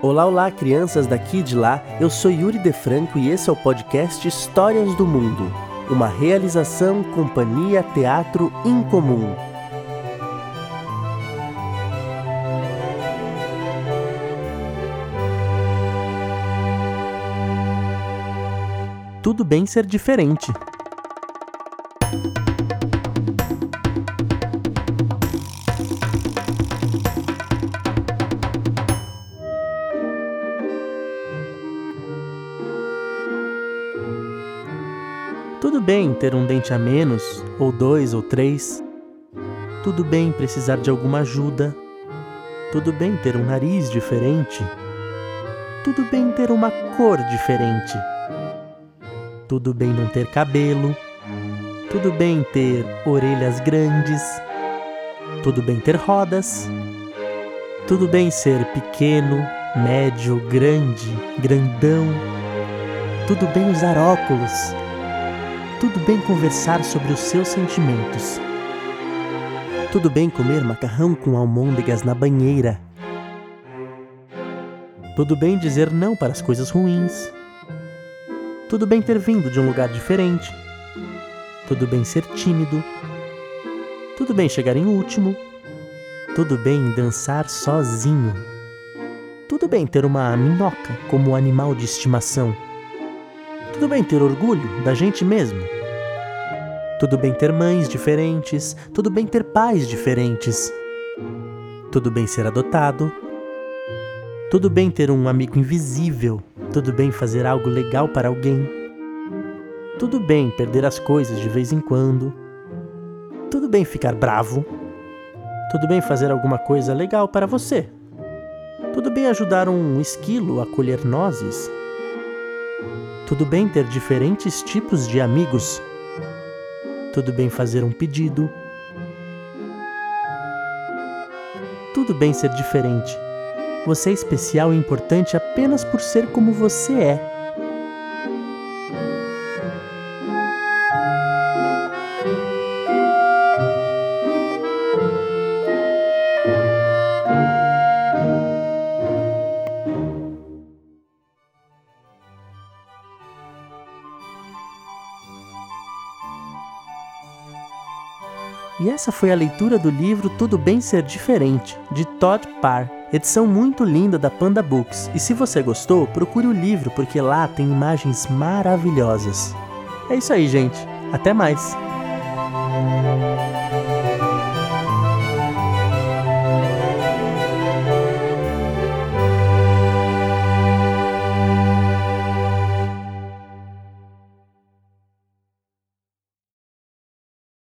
Olá, olá, crianças daqui e de lá. Eu sou Yuri De Franco e esse é o podcast Histórias do Mundo, uma realização Companhia Teatro Incomum. Tudo bem ser diferente. Tudo bem ter um dente a menos, ou dois ou três. Tudo bem precisar de alguma ajuda. Tudo bem ter um nariz diferente. Tudo bem ter uma cor diferente. Tudo bem não ter cabelo. Tudo bem ter orelhas grandes. Tudo bem ter rodas. Tudo bem ser pequeno, médio, grande, grandão. Tudo bem usar óculos tudo bem conversar sobre os seus sentimentos. Tudo bem comer macarrão com almôndegas na banheira. Tudo bem dizer não para as coisas ruins. Tudo bem ter vindo de um lugar diferente. Tudo bem ser tímido. Tudo bem chegar em último. Tudo bem dançar sozinho. Tudo bem ter uma minhoca como animal de estimação. Tudo bem ter orgulho da gente mesmo. Tudo bem ter mães diferentes, tudo bem ter pais diferentes. Tudo bem ser adotado. Tudo bem ter um amigo invisível, tudo bem fazer algo legal para alguém. Tudo bem perder as coisas de vez em quando. Tudo bem ficar bravo. Tudo bem fazer alguma coisa legal para você. Tudo bem ajudar um esquilo a colher nozes. Tudo bem ter diferentes tipos de amigos. Tudo bem fazer um pedido. Tudo bem ser diferente. Você é especial e importante apenas por ser como você é. E essa foi a leitura do livro Tudo Bem Ser Diferente, de Todd Parr, edição muito linda da Panda Books. E se você gostou, procure o livro porque lá tem imagens maravilhosas. É isso aí, gente. Até mais!